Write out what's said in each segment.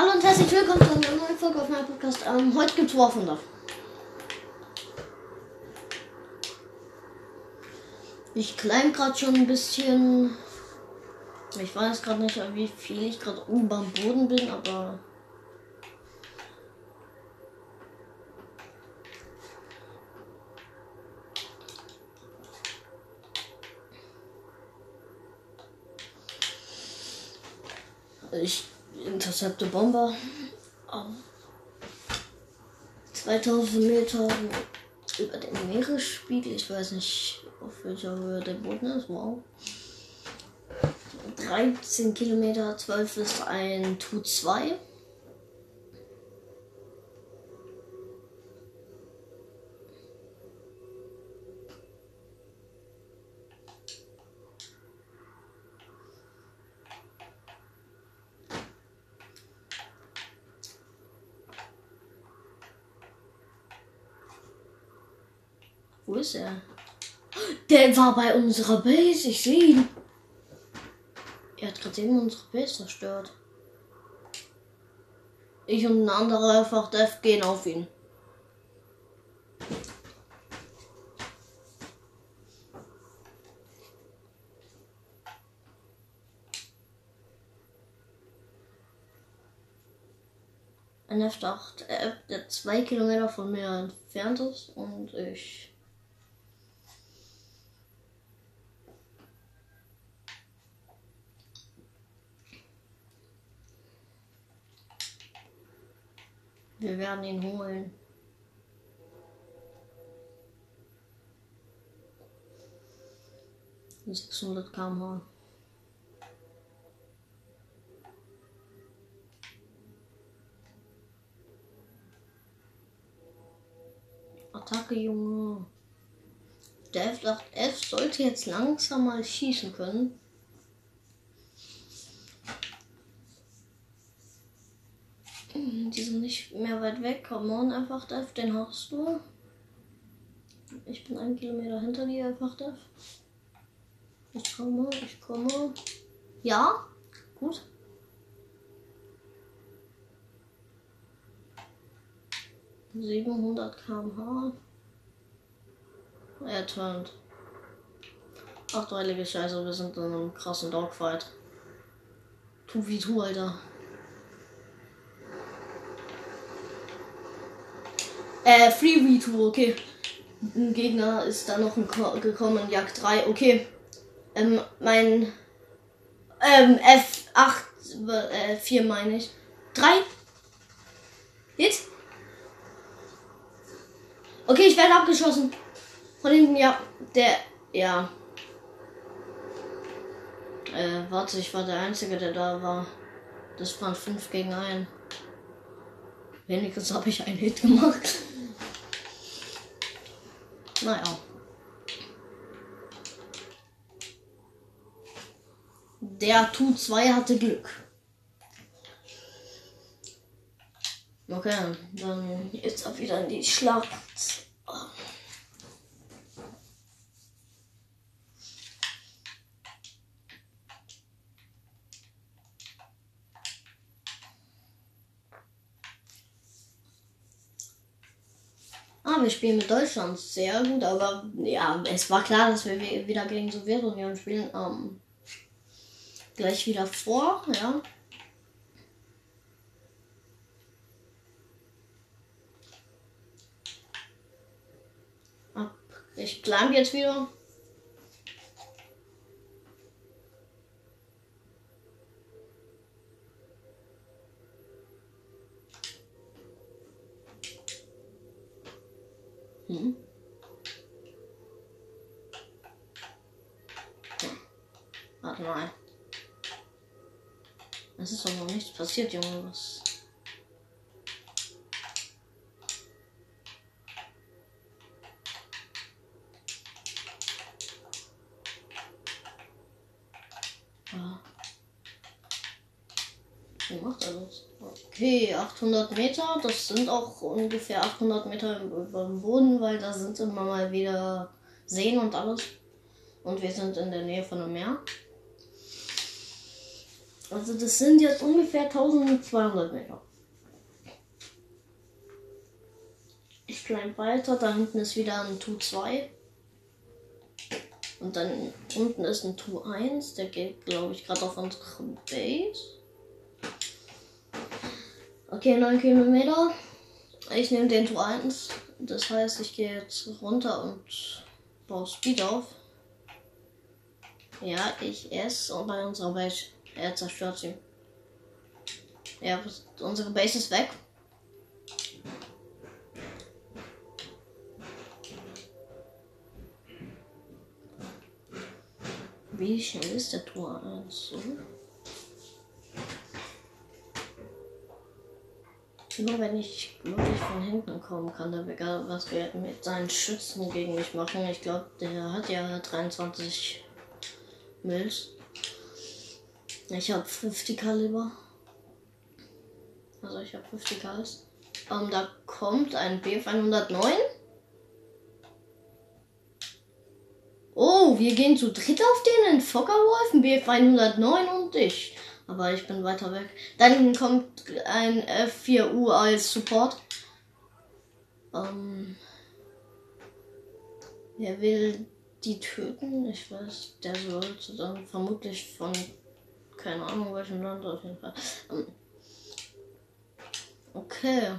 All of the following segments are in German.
Hallo und herzlich willkommen zu einer neuen Folge auf meinem Podcast. Ähm, heute gibt's War Thunder. Ich klein gerade schon ein bisschen. Ich weiß gerade nicht, wie viel ich gerade oben am Boden bin, aber. Ich intercepte Bomber. auf 2000 Meter über dem Meeresspiegel. Ich weiß nicht, auf welcher Höhe der Boden ist. Wow. 13 Kilometer, 12 ist ein Tu 2. Wo ist er? Der war bei unserer Base. Ich sehe ihn. Er hat gerade eben unsere Base zerstört. Ich und ein anderer Fachdev gehen auf ihn. Ein F8, äh, der zwei Kilometer von mir entfernt ist und ich Wir werden ihn holen. Sechshundert km/h. Attacke, Junge. Der F8F sollte jetzt langsam mal schießen können. Die sind nicht mehr weit weg. Come on, einfach Def, den hast du. Ich bin einen Kilometer hinter dir, einfach Def. Ich komme, ich komme. Ja, gut. Siebenhundert km/h. Er turnt. Ach du heilige Scheiße, wir sind in einem krassen Dogfight. Tu wie tu, Alter. Äh, Free V2, okay. Ein Gegner ist da noch gekommen, Jagd 3, okay. Ähm, mein ähm, F8, äh, 4 meine ich. 3? Hit? Okay, ich werde abgeschossen. Von hinten, ja. Der, ja. Äh, warte, ich war der Einzige, der da war. Das waren 5 gegen 1. Wenigstens habe ich einen Hit gemacht. Naja. Der Tu 2 hatte Glück. Okay, dann jetzt ab wieder in die Schlacht. Wir spielen mit Deutschland sehr gut, aber ja, es war klar, dass wir wieder gegen Sowjetunion spielen. Ähm, gleich wieder vor, ja. Ich plan jetzt wieder. Hm. Warte mal. Es ist doch noch nichts passiert, Junge. Was? Ja. Wie macht er das? Okay, 800 Meter. Das sind auch ungefähr 800 Meter über dem Boden, weil da sind immer mal wieder Seen und alles. Und wir sind in der Nähe von einem Meer. Also das sind jetzt ungefähr 1200 Meter. Ich climb weiter, da hinten ist wieder ein Tu 2. Und dann unten ist ein Tu 1, der geht, glaube ich, gerade auf unsere Base. Okay, 9 Kilometer. Ich nehme den Tu 1. Das heißt, ich gehe jetzt runter und baue Speed auf. Ja, ich esse und bei unserer Base. Er zerstört sie. Ja, unsere Base ist weg. Wie schnell ist der Tor 1? So. Nur wenn ich wirklich von hinten kommen kann, dann egal was wir mit seinen Schützen gegen mich machen. Ich glaube, der hat ja 23 Mills. Ich habe 50 Kaliber. Also ich habe 50 Kals. Ähm, da kommt ein BF 109. Oh, wir gehen zu dritt auf den in Fockerwolf, ein BF 109 und ich. Aber ich bin weiter weg. Dann kommt ein F4U als Support. Ähm, wer will die töten? Ich weiß, der sollte dann vermutlich von keine Ahnung, welchem Land auf jeden Fall. Ähm, okay.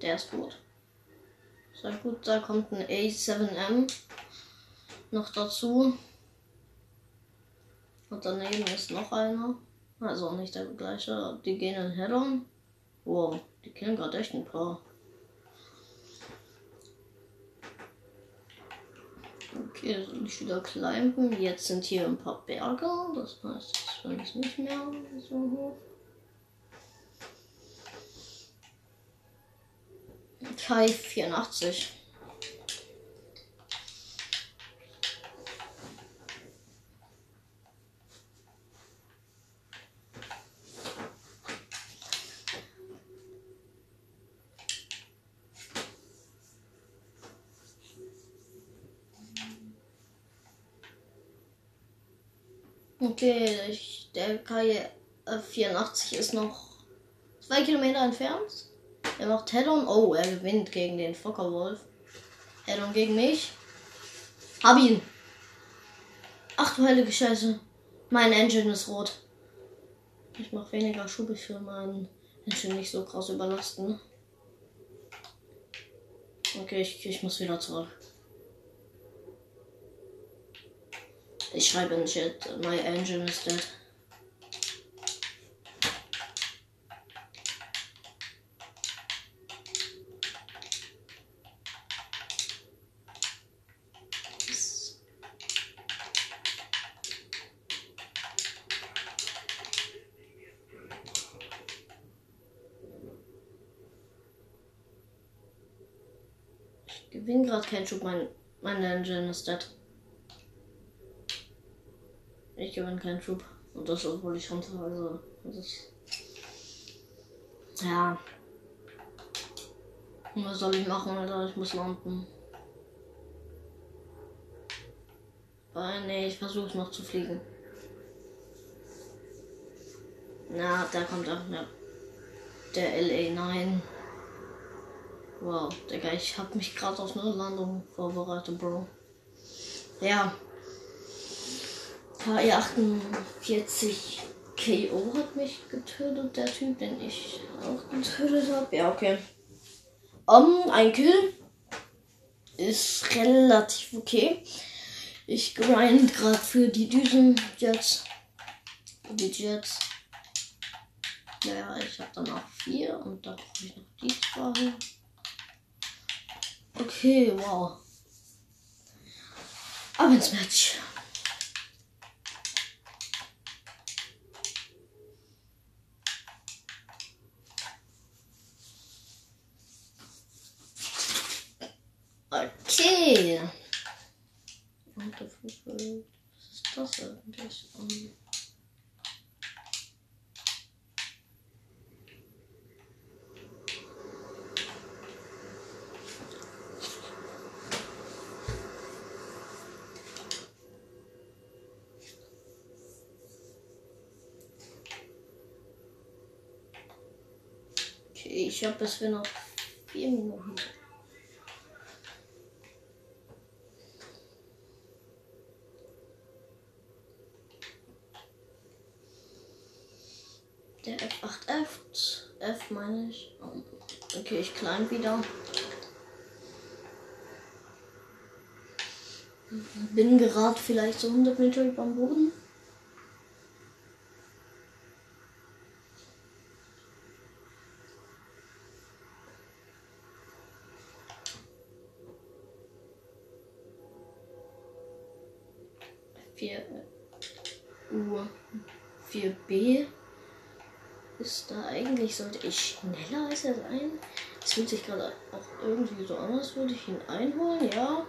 Der ist gut. Sehr gut, da kommt ein A7M noch dazu. Und daneben ist noch einer. Also nicht der gleiche. Die gehen in Head-On. Wow, die kennen gerade echt ein paar. Okay, soll ich wieder climben. Jetzt sind hier ein paar Berge. Das heißt, es ist nicht mehr so hoch. Kai 84. Okay, ich, der K84 ist noch zwei Kilometer entfernt. Er macht Head-on. Oh, er gewinnt gegen den Fockerwolf. Head-on gegen mich. Hab ihn. Ach du heilige Scheiße. Mein Engine ist rot. Ich mach weniger Schub, ich will meinen Engine nicht so krass überlasten. Okay, ich, ich muss wieder zurück. Ich schreibe in Chat, my engine is dead. Ich gewinne gerade keinen Schub, mein, mein Engine ist dead. Ich gewinne keinen Schub. Und das, obwohl ich runter. Also, das ist. Ja. Was soll ich machen, Alter? Ich muss landen. Aber nee, ich versuche noch zu fliegen. Na, da kommt auch ne, der LA9. Wow, Digga, ich hab mich gerade auf eine Landung vorbereitet, Bro. Ja. KE48 KO hat mich getötet, der Typ, den ich auch getötet habe. Ja, okay. Um, ein Kill ist relativ okay. Ich grind gerade für die Düsen Jets. Die Jets. Ja, ich habe dann auch vier und da brauche ich noch die zwei. Okay, wow. Aber ins Match. Okay. Was ist das eigentlich? ich habe, es für noch vier Minuten Klein wieder. Bin gerade vielleicht so 100 Meter über dem Boden. Vier Uhr 4b ist da eigentlich, sollte ich schneller als er sein? Fühlt sich gerade auch irgendwie so an, als würde ich ihn einholen, ja.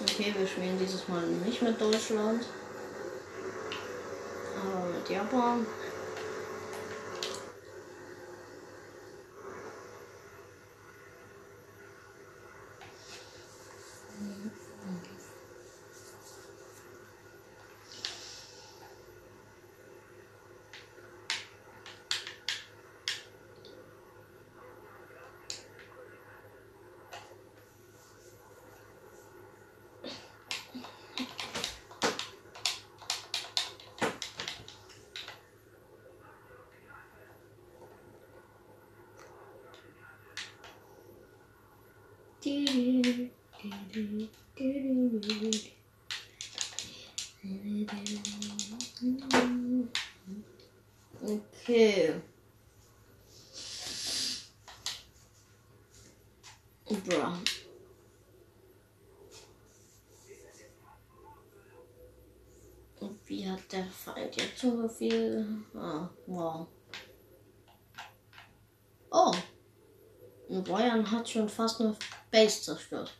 Okay, wir spielen dieses Mal nicht mit Deutschland. Aber mit Japan. Okay. Und wie hat der Feind jetzt so viel? Ah, wow. Oh. Bayern hat schon fast eine Base zerstört.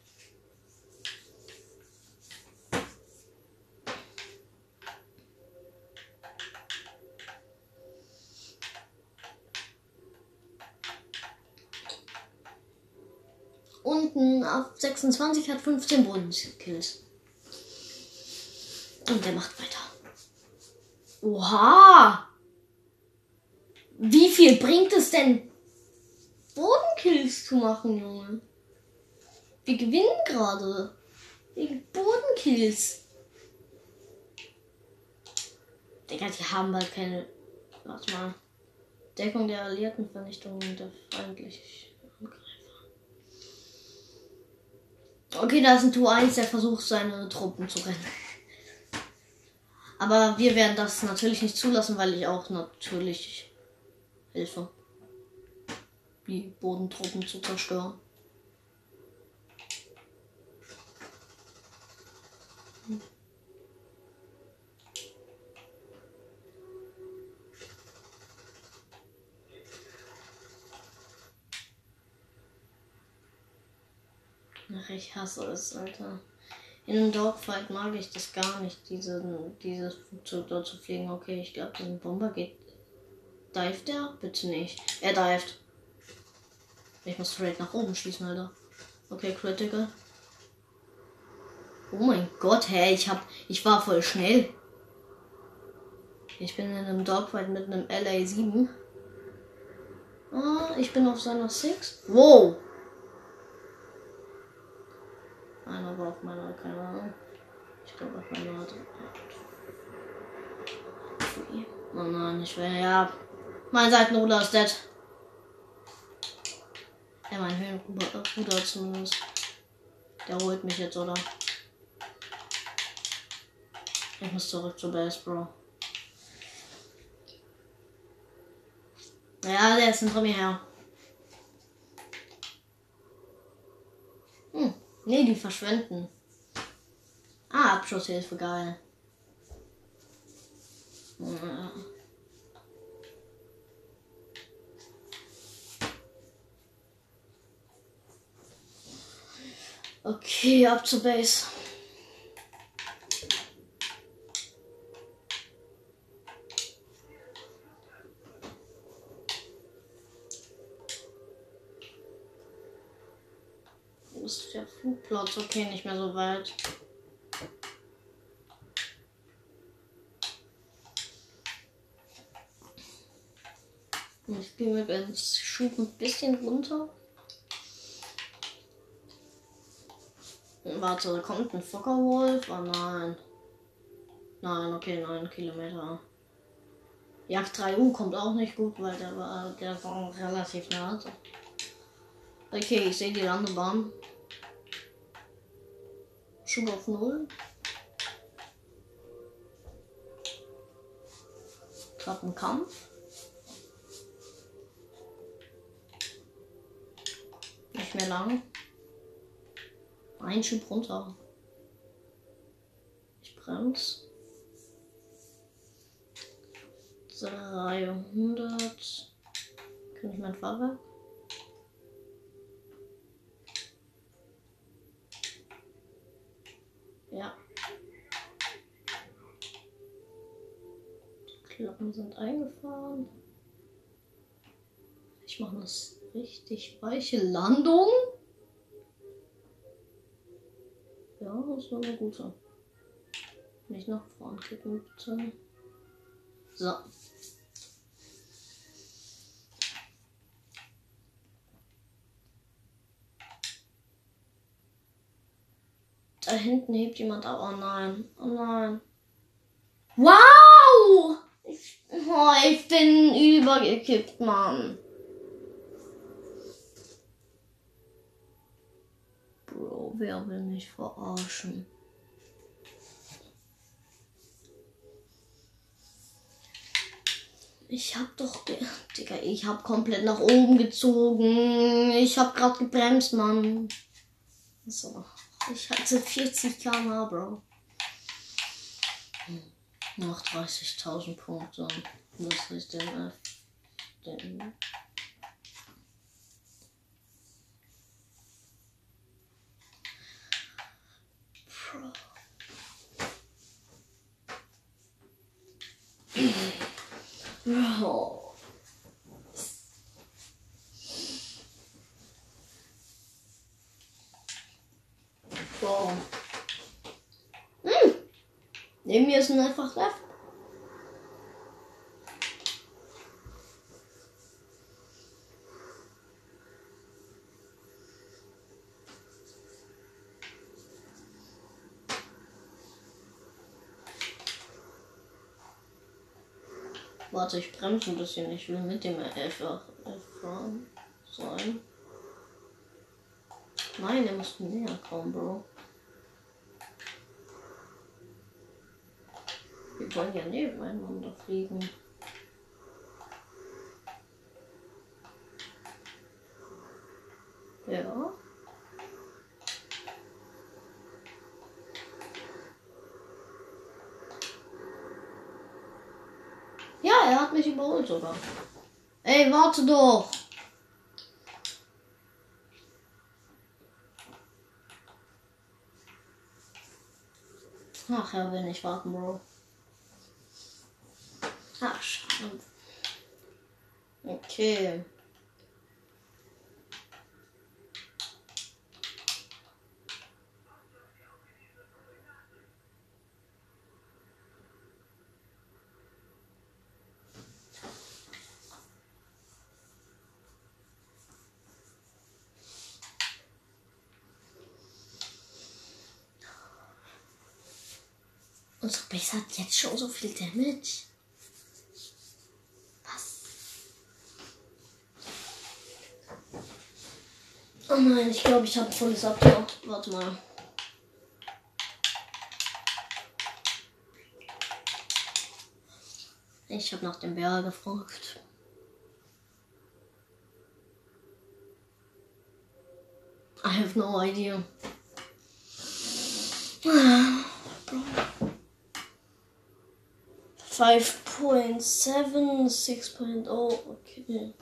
Unten auf 26 hat 15 Bodenkills. Und der macht weiter. Oha! Wie viel bringt es denn, Bodenkills zu machen, Junge? Wir gewinnen gerade. Wegen Bodenkills. Digga, die haben bald keine. Warte mal. Deckung der alliierten Vernichtung der feindlichen Angreifer. Okay, da ist ein Tu 1, der versucht, seine Truppen zu retten. Aber wir werden das natürlich nicht zulassen, weil ich auch natürlich helfe, die Bodentruppen zu zerstören. Ach, ich hasse es, Alter. In einem Dogfight mag ich das gar nicht, diese, dieses Flugzeug dort zu fliegen. Okay, ich glaube, diesen Bomber geht. Dived der? Bitte nicht. Er dived. Ich muss straight nach oben schießen, Alter. Okay, Critical. Oh mein Gott, hey, ich hab. Ich war voll schnell. Ich bin in einem Dogfight mit einem LA7. Ah, ich bin auf seiner 6. Wow! Einer war auf meiner, keine Ahnung. Ich glaube auf meiner. Oh nein, ich will ja. Mein Seitenruder ist dead. Ja, mein Höhenruder zumindest. Der holt mich jetzt, oder? Ich muss zurück zur Base, Bro. Ja, der ist hinter mir her. Hm. Nee, die verschwenden. Ah, Abschusshilfe, geil. Okay, ab zur Base. Wo ist der Flugplatz? Okay, nicht mehr so weit. Ich gehe mit dem Schub ein bisschen runter. Warte, da kommt ein Fockerwolf. Oh nein. Nein, okay, 9 Kilometer. Jagd 3U kommt auch nicht gut, weil der war, der war relativ nah. Okay, ich sehe die Landebahn. Schub auf 0. Gerade ein Kampf. Nicht mehr lang. Ein Schub runter. Ich bremse. 300. Kann ich mein Fahrwerk? Ja. Die Klappen sind eingefahren. Ich mache eine richtig weiche Landung. Ja, das war eine gute. Nicht nach vorn kippen, bitte. So. Da hinten hebt jemand ab. Oh nein. Oh nein. Wow! Ich, oh, ich bin übergekippt, Mann. Bro, wer will mich verarschen? Ich hab doch, Digga, ich hab komplett nach oben gezogen. Ich hab grad gebremst, Mann. So. Ich hatte 40 km Bro. Noch 30.000 Punkte. Das ist der F. Den Bro. Bro. Hm. Neben mir ist ein einfach Left. Warte, ich bremse ein bisschen. Ich will mit dem F fahren sein. Nein, der muss näher kommen, Bro. Wir wollen ja nebeneinander fliegen. Ja. Ja, er hat mich überholt sogar. Ey, warte doch. Ach, er will nicht warten, Bro. Ach, schade. Okay. Unsere Base hat jetzt schon so viel Damage. Nein, ich glaube, ich habe volles Abtauch. Warte mal. Ich habe nach dem Bär gefragt. I have no idea. Bro. 5.7, 6.0, okay.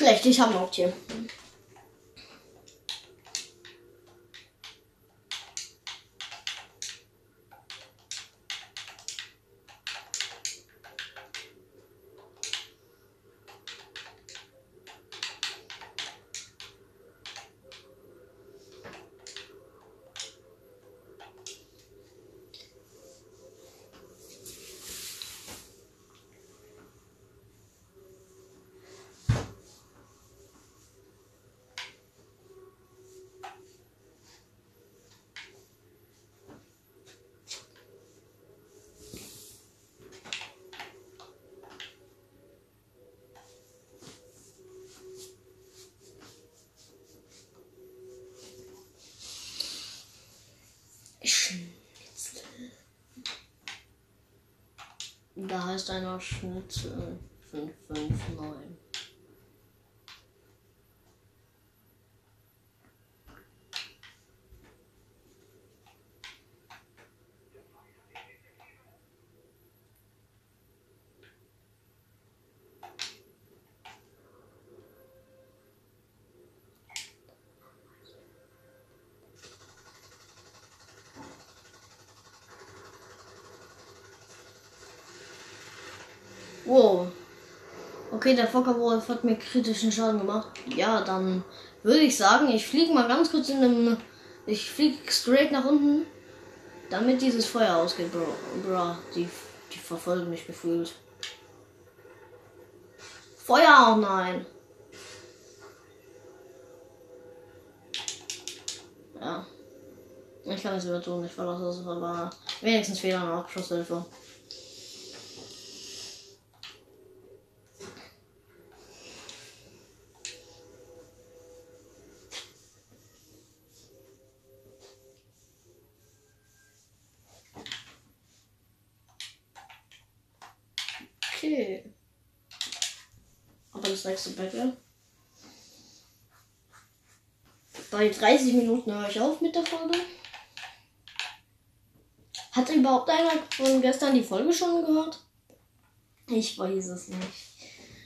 Schlecht, ich habe noch hier. Da heißt einer Schnitzel 559. Wow. Okay, der Fockerwolf hat mir kritischen Schaden gemacht. Ja, dann würde ich sagen, ich fliege mal ganz kurz in einem. Ich fliege straight nach unten, damit dieses Feuer ausgeht, Bro. Bro, die, die verfolgen mich gefühlt. Feuer, oh nein. Ja. Ich kann es über tun, ich verlasse es, aber wenigstens Fehler und Abschusshilfe. Okay. Aber das nächste Battle. Bei 30 Minuten höre ich auf mit der Folge. Hat überhaupt einer von gestern die Folge schon gehört? Ich weiß es nicht.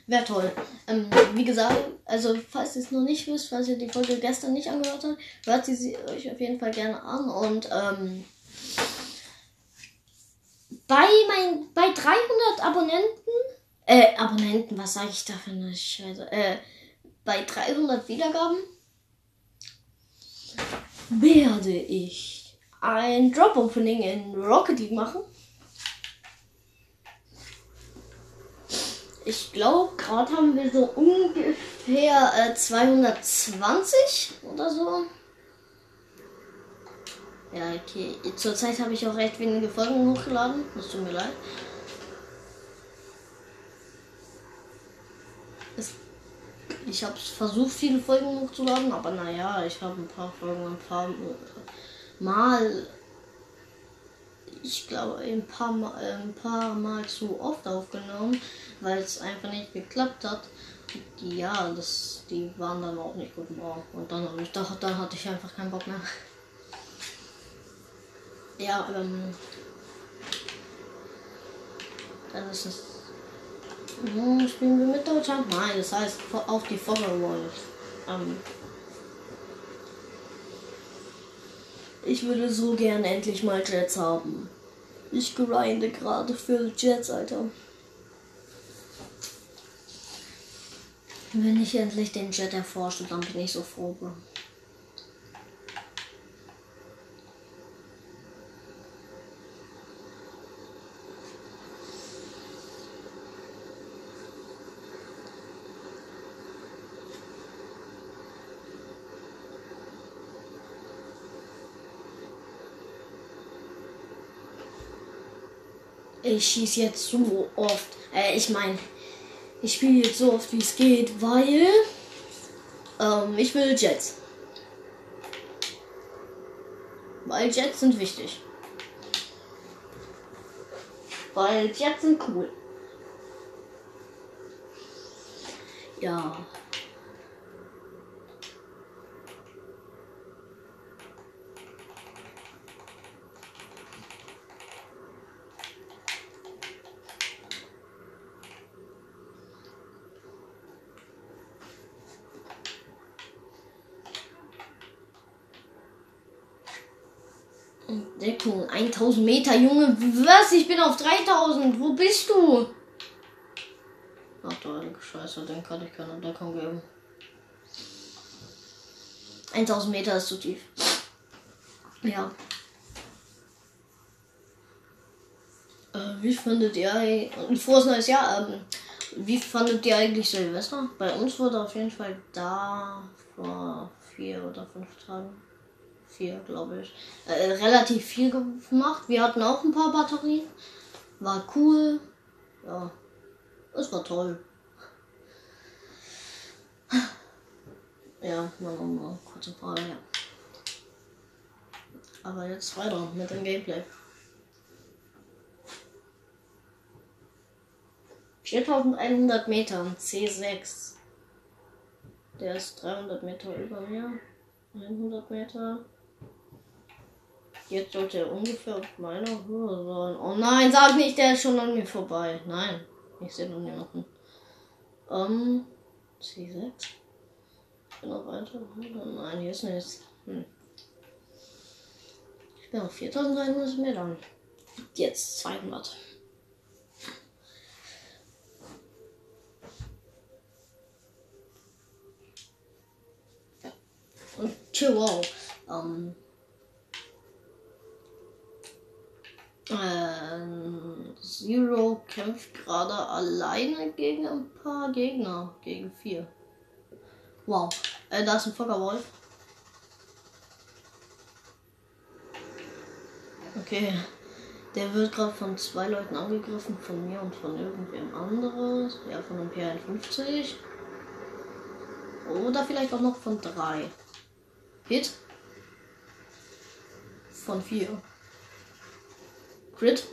Wäre toll. Ähm, wie gesagt, also falls ihr es noch nicht wisst, falls ihr die Folge gestern nicht angehört habt, hört sie, sie euch auf jeden Fall gerne an. Und ähm, bei, mein, bei 300 Abonnenten, äh, Abonnenten, was sage ich da für eine Scheiße, äh, bei 300 Wiedergaben werde ich ein Drop-Opening in Rocket League machen. Ich glaube, gerade haben wir so ungefähr äh, 220 oder so. Ja, okay. Zurzeit habe ich auch recht wenige Folgen hochgeladen. Das tut mir leid. Ich habe versucht, viele Folgen hochzuladen, aber naja, ich habe ein paar Folgen ein paar Mal. Ich glaube, ein paar Mal, ein paar Mal zu oft aufgenommen, weil es einfach nicht geklappt hat. Ja, das, die waren dann auch nicht gut. Und dann, ich dachte, dann hatte ich einfach keinen Bock mehr. Ja, ähm. Dann ist es. Hm, spielen wir mit Deutschland? Nein, das heißt auf die Wolves. Ähm. Ich würde so gern endlich mal Jets haben. Ich grinde gerade für Jets, Alter. Wenn ich endlich den Jet erforsche, dann bin ich so froh. Bro. Ich schieße jetzt so oft. Äh, ich meine, ich spiele jetzt so oft wie es geht, weil ähm, ich will Jets. Weil Jets sind wichtig. Weil Jets sind cool. Ja. Deckung. 1000 Meter, Junge. Was? Ich bin auf 3000. Wo bist du? Ach du Scheiße, den kann ich keine Deckung geben. 1000 Meter ist zu tief. Ja. Äh, wie findet ihr ein frohes neues Jahr? Ähm, wie fandet ihr eigentlich Silvester? Bei uns wurde auf jeden Fall da vor vier oder fünf Tagen vier, glaube ich. Äh, relativ viel gemacht. Wir hatten auch ein paar Batterien. War cool. Ja. Es war toll. Ja, mal nochmal kurze Frage, ja. Aber jetzt weiter mit dem Gameplay. 4100 Meter, C6. Der ist 300 Meter über mir. 100 Meter. Jetzt sollte er ungefähr auf meiner Höhe sein. Oh nein, sag nicht, der ist schon an mir vorbei. Nein, ich sehe noch niemanden. Ähm, C6. Ich bin noch weiter. Nein, hier ist nichts. Hm. Ich bin auf 4300 Metern. Jetzt 200. Und Chihuahua. Ähm, Zero kämpft gerade alleine gegen ein paar Gegner. Gegen vier. Wow. Äh, da ist ein Fockerwolf. Okay. Der wird gerade von zwei Leuten angegriffen, von mir und von irgendwem anderes. Ja, von einem P51. Oder vielleicht auch noch von drei. Hit. Von vier. Crit.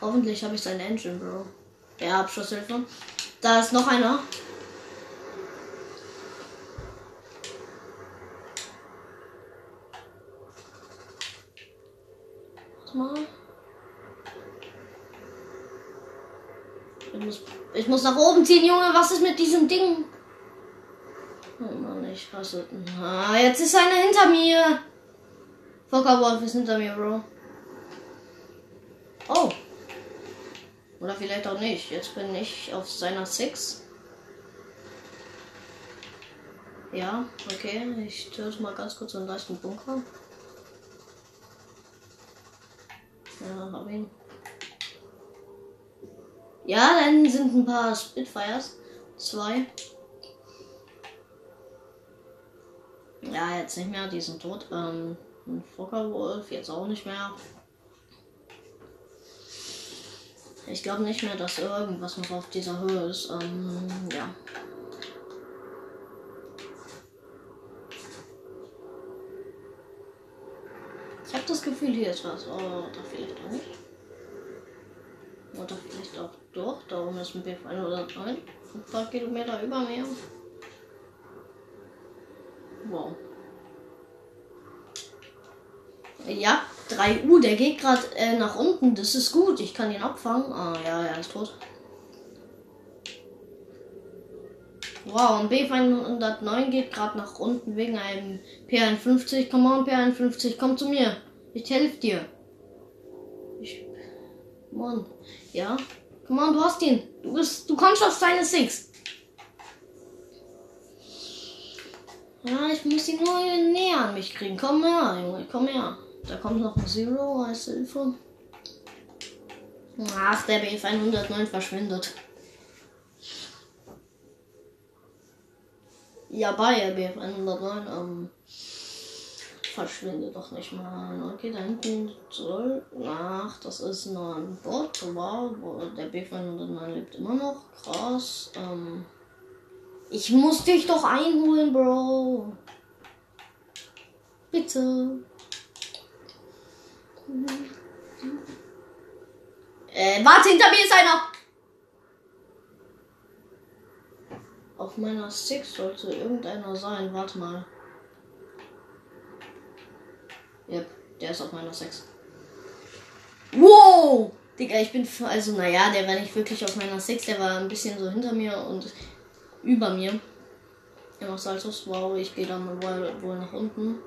Hoffentlich habe ich seine Engine, Bro. Ja, Abschlusshilfe. Da ist noch einer. Mal. Ich muss nach oben ziehen, Junge. Was ist mit diesem Ding? Hasse. Ah, jetzt ist einer hinter mir. Wolf ist hinter mir, Bro. Oh. Oder vielleicht auch nicht. Jetzt bin ich auf seiner Six. Ja, okay. Ich töte mal ganz kurz einen leichten Bunker. Ja, hab ihn. Ja, dann sind ein paar Spitfires. Zwei. Ja, jetzt nicht mehr, die sind tot. Ähm, ein Fockerwolf jetzt auch nicht mehr. Ich glaube nicht mehr, dass irgendwas noch auf dieser Höhe ist. Ähm, ja. Ich habe das Gefühl, hier ist was. Oh, da vielleicht auch nicht. Oder vielleicht auch doch. Da oben ist ein B109. Ein paar Kilometer über mir. Wow. Ja, 3 U, der geht gerade äh, nach unten. Das ist gut. Ich kann ihn abfangen. Ah, ja, er ist tot. Wow, ein B509 geht gerade nach unten wegen einem P51. Come on, P51, komm zu mir. Ich helfe dir. Ich. Mann. Ja. Come on, du hast ihn. Du bist. Du kommst auf seine Six. Ja, ich muss ihn nur näher an mich kriegen. Komm her, Junge, komm her. Da kommt noch ein Zero als Hilfe. Ach, der BF109 verschwindet. Ja, bei der BF109 ähm, verschwindet doch nicht mal. Okay, da hinten soll. Ach, das ist nur ein Bot. Wow, der B509 lebt immer noch. Krass. Ähm, ich muss dich doch einholen, Bro. Bitte. Äh, warte, hinter mir ist einer. Auf meiner Six sollte irgendeiner sein. Warte mal. Yep, der ist auf meiner Six. Wow! Digga, ich bin. Also, naja, der war nicht wirklich auf meiner Six. Der war ein bisschen so hinter mir und über mir. Er macht Saltos. Wow, ich gehe dann wohl, wohl nach unten.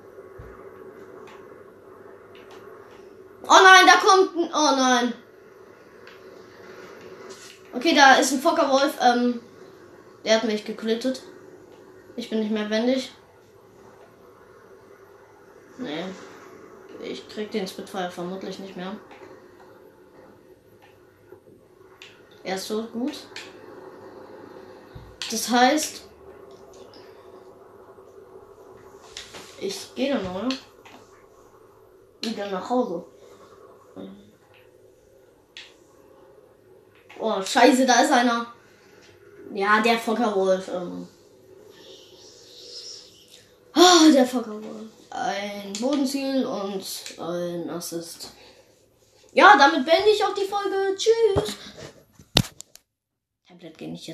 Oh nein, da kommt ein. Oh nein. Okay, da ist ein Fockerwolf. Ähm, der hat mich geklittet. Ich bin nicht mehr wendig. Nee. Ich krieg den Spitfire vermutlich nicht mehr. Er ist so gut. Das heißt, ich gehe dann mal wieder nach Hause. Oh, scheiße, da ist einer. Ja, der Fockerwolf. Ähm. Oh, der Fockerwolf. ein Bodenziel und ein Assist. Ja, damit beende ich auch die Folge. Tschüss. Tablet geht nicht jetzt.